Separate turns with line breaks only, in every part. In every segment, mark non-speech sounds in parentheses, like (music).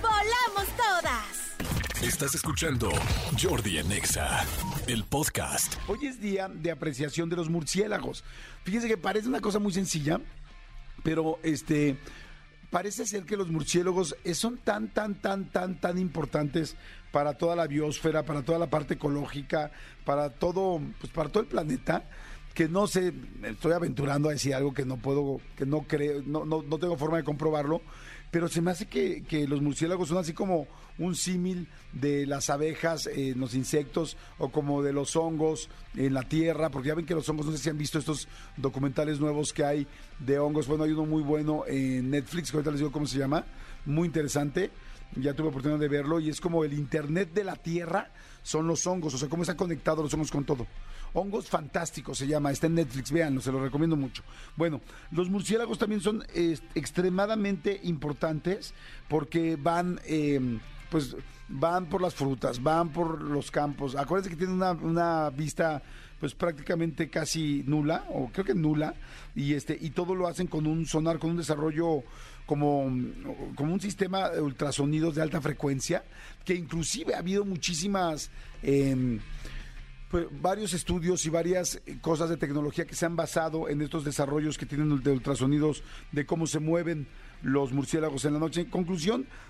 volamos todas.
Estás escuchando Jordi en Exa, el podcast.
Hoy es día de apreciación de los murciélagos. Fíjense que parece una cosa muy sencilla, pero este parece ser que los murciélagos son tan, tan, tan, tan, tan importantes para toda la biosfera, para toda la parte ecológica, para todo, pues para todo el planeta, que no sé, estoy aventurando a decir algo que no puedo, que no creo, no, no, no tengo forma de comprobarlo, pero se me hace que, que los murciélagos son así como un símil de las abejas en los insectos o como de los hongos en la tierra, porque ya ven que los hongos, no sé si han visto estos documentales nuevos que hay de hongos, bueno, hay uno muy bueno en Netflix, que ahorita les digo cómo se llama, muy interesante, ya tuve oportunidad de verlo y es como el internet de la tierra son los hongos, o sea, cómo están conectados los hongos con todo. Hongos fantásticos se llama, está en Netflix, véanlo, se lo recomiendo mucho. Bueno, los murciélagos también son extremadamente importantes porque van, eh, pues, van por las frutas, van por los campos. Acuérdense que tienen una vista pues prácticamente casi nula, o creo que nula, y este, y todo lo hacen con un sonar, con un desarrollo como, como un sistema de ultrasonidos de alta frecuencia, que inclusive ha habido muchísimas em, pues, varios estudios y varias eh, cosas de tecnología que se han basado en estos desarrollos que tienen de ultrasonidos de cómo se mueven los murciélagos en la noche. En conclusión,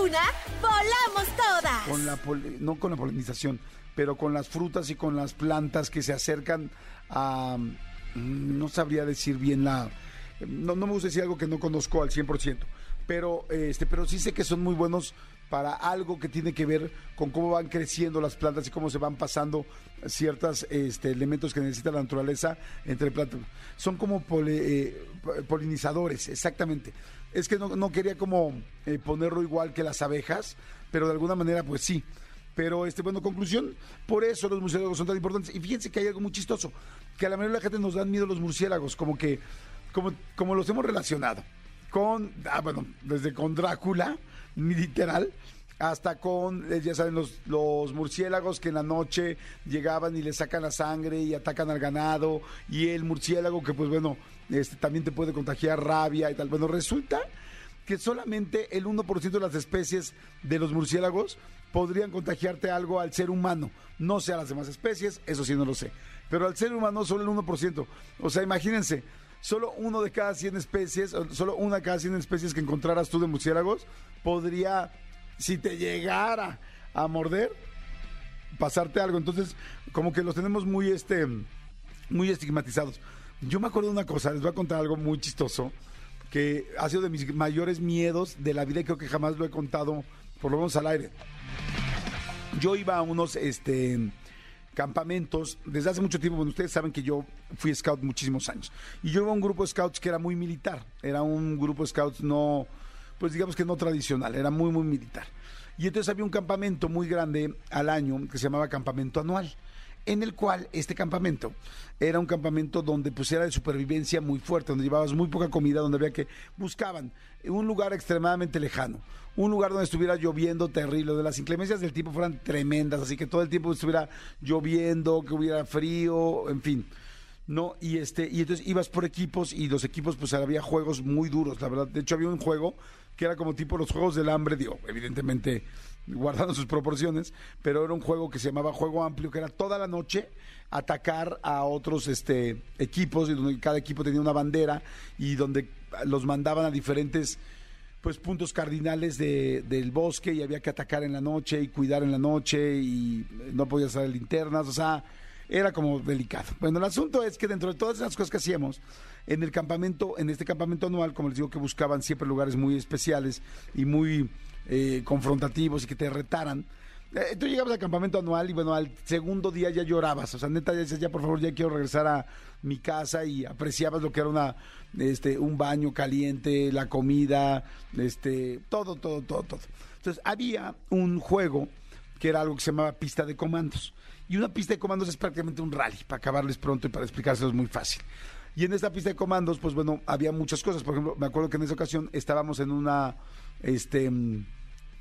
una, volamos todas.
con la no con la polinización, pero con las frutas y con las plantas que se acercan a mm, no sabría decir bien la no, no me gusta decir algo que no conozco al 100%, pero este pero sí sé que son muy buenos para algo que tiene que ver con cómo van creciendo las plantas y cómo se van pasando ciertos elementos que necesita la naturaleza entre plantas. Son como eh, po- polinizadores, exactamente. Es que no, no quería como eh, ponerlo igual que las abejas, pero de alguna manera pues sí. Pero, este, bueno, conclusión, por eso los murciélagos son tan importantes. Y fíjense que hay algo muy chistoso, que a la mayoría de la gente nos dan miedo los murciélagos, como que, como, como los hemos relacionado con, ah, bueno, desde con Drácula, (laughs) literal, hasta con, eh, ya saben, los, los murciélagos que en la noche llegaban y le sacan la sangre y atacan al ganado, y el murciélago que, pues bueno, este, también te puede contagiar rabia y tal. Bueno, resulta que solamente el 1% de las especies de los murciélagos podrían contagiarte algo al ser humano. No sé a las demás especies, eso sí no lo sé. Pero al ser humano solo el 1%. O sea, imagínense, solo uno de cada 100 especies, solo una de cada 100 especies que encontraras tú de murciélagos, podría, si te llegara a morder, pasarte algo. Entonces, como que los tenemos muy, este, muy estigmatizados. Yo me acuerdo de una cosa, les voy a contar algo muy chistoso, que ha sido de mis mayores miedos de la vida y creo que jamás lo he contado, por lo menos al aire. Yo iba a unos este, campamentos desde hace mucho tiempo. Bueno, ustedes saben que yo fui scout muchísimos años. Y yo iba a un grupo de scouts que era muy militar. Era un grupo de scouts no, pues digamos que no tradicional, era muy, muy militar. Y entonces había un campamento muy grande al año que se llamaba campamento anual en el cual este campamento era un campamento donde pues era de supervivencia muy fuerte, donde llevabas muy poca comida, donde había que buscaban un lugar extremadamente lejano, un lugar donde estuviera lloviendo terrible, donde las inclemencias del tiempo fueran tremendas, así que todo el tiempo estuviera lloviendo, que hubiera frío, en fin. No, y este, y entonces ibas por equipos y los equipos, pues había juegos muy duros, la verdad. De hecho, había un juego que era como tipo los juegos del hambre, digo, evidentemente guardando sus proporciones, pero era un juego que se llamaba Juego Amplio, que era toda la noche atacar a otros este, equipos, y donde cada equipo tenía una bandera, y donde los mandaban a diferentes pues puntos cardinales de- del bosque y había que atacar en la noche y cuidar en la noche y no podía usar linternas, o sea, era como delicado. Bueno, el asunto es que dentro de todas esas cosas que hacíamos, en el campamento, en este campamento anual, como les digo que buscaban siempre lugares muy especiales y muy eh, confrontativos y que te retaran, eh, tú llegabas al campamento anual y bueno, al segundo día ya llorabas, o sea, neta ya decías, ya por favor, ya quiero regresar a mi casa y apreciabas lo que era una, este, un baño caliente, la comida, este, todo, todo, todo, todo. Entonces, había un juego que era algo que se llamaba pista de comandos. Y una pista de comandos es prácticamente un rally, para acabarles pronto y para explicárselos muy fácil. Y en esta pista de comandos, pues bueno, había muchas cosas. Por ejemplo, me acuerdo que en esa ocasión estábamos en una, este, mm,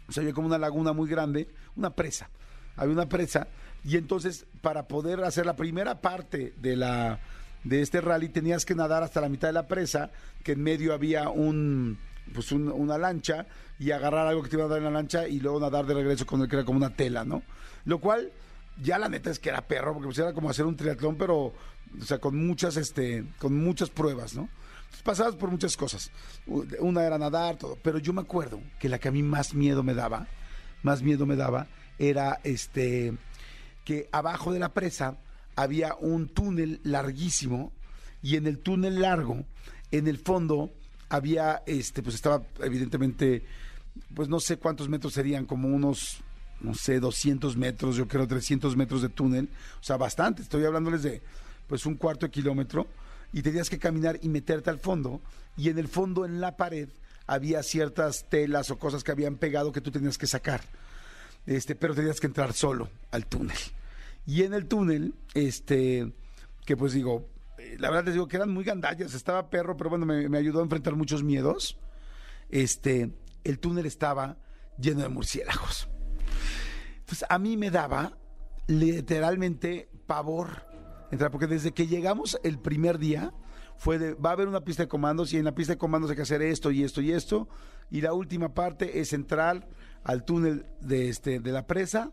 o sea, había como una laguna muy grande, una presa. Había una presa y entonces para poder hacer la primera parte de la de este rally tenías que nadar hasta la mitad de la presa, que en medio había un pues un- una lancha y agarrar algo que te iba a dar en la lancha y luego nadar de regreso con el que era como una tela, ¿no? Lo cual ya la neta es que era perro porque pues era como hacer un triatlón pero o sea, con muchas este con muchas pruebas, ¿no? Pues, pasabas por muchas cosas. Una era nadar, todo. Pero yo me acuerdo que la que a mí más miedo me daba, más miedo me daba, era este que abajo de la presa había un túnel larguísimo y en el túnel largo, en el fondo, había, este, pues estaba evidentemente, pues no sé cuántos metros serían, como unos, no sé, 200 metros, yo creo 300 metros de túnel, o sea, bastante, estoy hablándoles de, pues un cuarto de kilómetro, y tenías que caminar y meterte al fondo, y en el fondo, en la pared, había ciertas telas o cosas que habían pegado que tú tenías que sacar este, pero tenías que entrar solo al túnel. Y en el túnel, este, que pues digo, eh, la verdad les digo que eran muy gandallas, estaba perro, pero bueno, me, ayudó a enfrentar muchos miedos. Este, el túnel estaba lleno de murciélagos. Entonces a mí me daba literalmente pavor entrar, porque desde que llegamos el primer día fue de, va a haber una pista de comandos y en la pista de comandos hay que hacer esto y esto y esto, y la última parte es entrar al túnel de, este, de la presa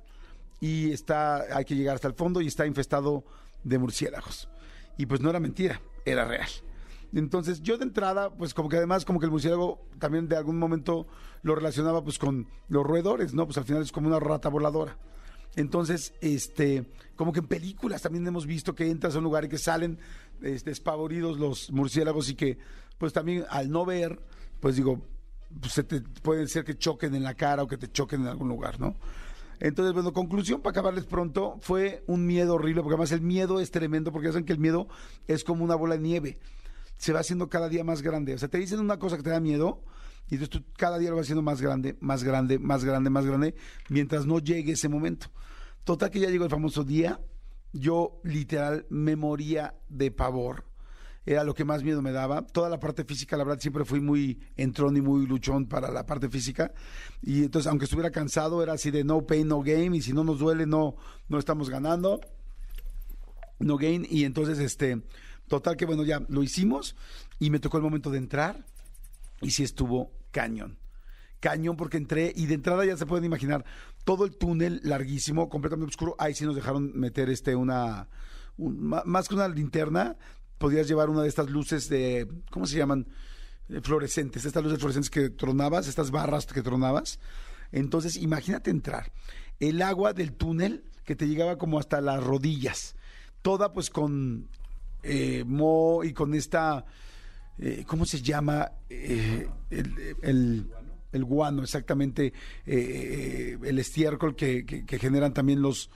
y está, hay que llegar hasta el fondo y está infestado de murciélagos. Y pues no era mentira, era real. Entonces yo de entrada, pues como que además como que el murciélago también de algún momento lo relacionaba pues con los roedores, ¿no? Pues al final es como una rata voladora. Entonces, este, como que en películas también hemos visto que entras a un lugar y que salen este, espavoridos los murciélagos y que, pues también al no ver, pues digo, pues se te, puede ser que choquen en la cara o que te choquen en algún lugar, ¿no? Entonces, bueno, conclusión para acabarles pronto, fue un miedo horrible, porque además el miedo es tremendo, porque saben que el miedo es como una bola de nieve, se va haciendo cada día más grande. O sea, te dicen una cosa que te da miedo, y entonces tú cada día lo vas haciendo más grande, más grande, más grande, más grande, mientras no llegue ese momento. Total que ya llegó el famoso día, yo literal me moría de pavor. Era lo que más miedo me daba. Toda la parte física, la verdad, siempre fui muy entrón y muy luchón para la parte física. Y entonces, aunque estuviera cansado, era así de no pain, no game. Y si no nos duele, no, no estamos ganando. No gain. Y entonces, este, total que bueno, ya lo hicimos. Y me tocó el momento de entrar. Y sí estuvo cañón. Cañón porque entré y de entrada ya se pueden imaginar todo el túnel larguísimo, completamente oscuro. Ahí sí nos dejaron meter este una más que una linterna, podías llevar una de estas luces de ¿cómo se llaman? Eh, fluorescentes, estas luces fluorescentes que tronabas, estas barras que tronabas. Entonces, imagínate entrar. El agua del túnel que te llegaba como hasta las rodillas. Toda pues con eh, mo y con esta eh, ¿cómo se llama? Eh, el, guano, exactamente, eh, el estiércol que, generan también los,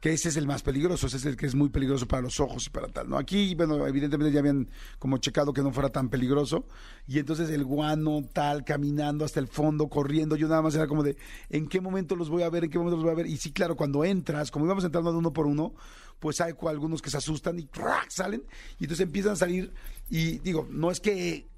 que ese es el más peligroso, ese es el que es muy peligroso para los ojos y para tal, ¿no? Aquí, bueno, evidentemente ya habían como checado que no fuera tan peligroso, y entonces el guano tal, caminando hasta el fondo, corriendo, yo nada más era como de, ¿en qué momento los voy a ver? ¿En qué momento los voy a ver? Y sí, claro, cuando entras, como íbamos entrando uno por uno, pues hay algunos que se asustan y salen, y entonces empiezan a salir, y digo, no es que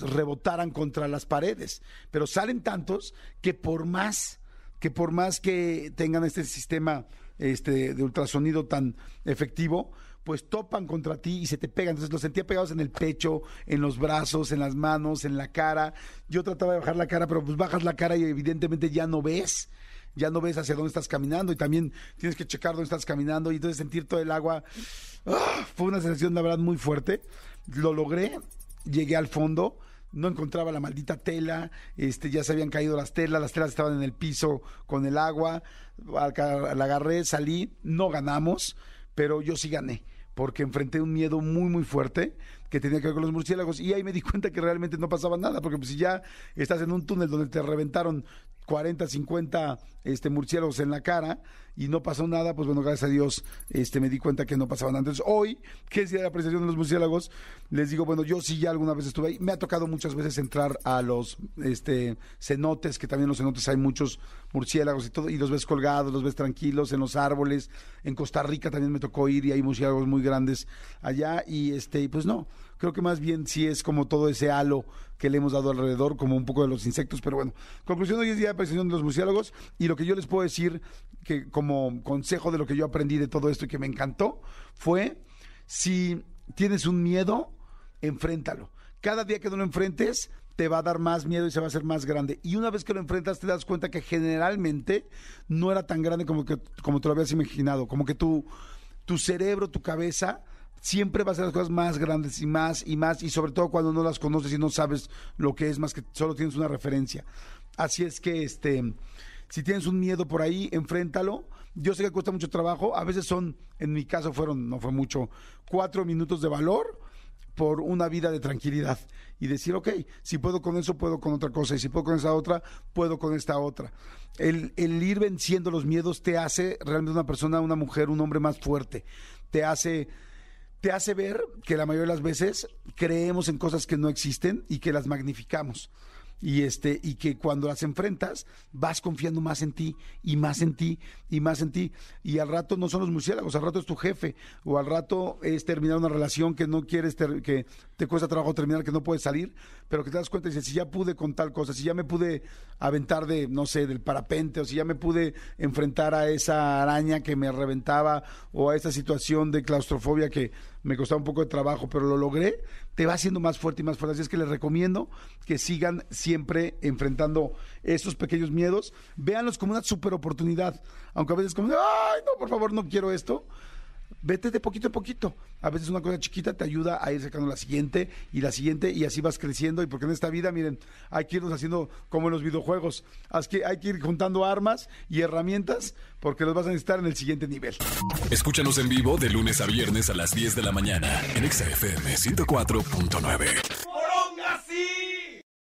rebotaran contra las paredes, pero salen tantos que por más que por más que tengan este sistema este, de ultrasonido tan efectivo, pues topan contra ti y se te pegan. Entonces los sentía pegados en el pecho, en los brazos, en las manos, en la cara. Yo trataba de bajar la cara, pero pues bajas la cara y evidentemente ya no ves ya no ves hacia dónde estás caminando y también tienes que checar dónde estás caminando y entonces sentir todo el agua. ¡ah! Fue una sensación, la verdad, muy fuerte. Lo logré, llegué al fondo, no encontraba la maldita tela, este, ya se habían caído las telas, las telas estaban en el piso con el agua, la agarré, salí, no ganamos, pero yo sí gané porque enfrenté un miedo muy muy fuerte que tenía que ver con los murciélagos y ahí me di cuenta que realmente no pasaba nada, porque pues si ya estás en un túnel donde te reventaron 40, 50 este, murciélagos en la cara y no pasó nada, pues bueno, gracias a Dios este, me di cuenta que no pasaba nada. Entonces hoy, que es día de la apreciación de los murciélagos, les digo, bueno, yo sí ya alguna vez estuve ahí, me ha tocado muchas veces entrar a los este, cenotes, que también en los cenotes hay muchos murciélagos y todo, y los ves colgados, los ves tranquilos en los árboles. En Costa Rica también me tocó ir y hay murciélagos muy grandes allá y este, pues no, creo que más bien sí es como todo ese halo que le hemos dado alrededor, como un poco de los insectos, pero bueno, conclusión hoy es día de apreciación de los murciélagos y lo que yo les puedo decir que como consejo de lo que yo aprendí de todo esto y que me encantó fue si tienes un miedo, enfréntalo. Cada día que no lo enfrentes, te va a dar más miedo y se va a hacer más grande. Y una vez que lo enfrentas, te das cuenta que generalmente no era tan grande como, que, como te lo habías imaginado. Como que tu, tu cerebro, tu cabeza, siempre va a hacer las cosas más grandes y más y más. Y sobre todo cuando no las conoces y no sabes lo que es, más que solo tienes una referencia. Así es que, este, si tienes un miedo por ahí, enfréntalo. Yo sé que cuesta mucho trabajo. A veces son, en mi caso fueron, no fue mucho, cuatro minutos de valor por una vida de tranquilidad y decir, ok, si puedo con eso, puedo con otra cosa, y si puedo con esa otra, puedo con esta otra. El, el ir venciendo los miedos te hace realmente una persona, una mujer, un hombre más fuerte, te hace, te hace ver que la mayoría de las veces creemos en cosas que no existen y que las magnificamos. Y este y que cuando las enfrentas vas confiando más en ti y más en ti y más en ti. Y al rato no son los murciélagos al rato es tu jefe o al rato es terminar una relación que no quieres ter- que te cuesta trabajo terminar que no puedes salir pero que te das cuenta y dices si ya pude con tal cosa si ya me pude aventar de no sé del parapente o si ya me pude enfrentar a esa araña que me reventaba o a esa situación de claustrofobia que me costaba un poco de trabajo, pero lo logré, te va haciendo más fuerte y más fuerte. Así es que les recomiendo que sigan siempre enfrentando esos pequeños miedos. Véanlos como una super oportunidad. Aunque a veces como, ay, no, por favor, no quiero esto. Vete de poquito a poquito. A veces una cosa chiquita te ayuda a ir sacando la siguiente y la siguiente y así vas creciendo. Y porque en esta vida, miren, hay que irnos haciendo como en los videojuegos. Que, hay que ir juntando armas y herramientas porque los vas a necesitar en el siguiente nivel.
Escúchanos en vivo de lunes a viernes a las 10 de la mañana en Exa FM 104.9.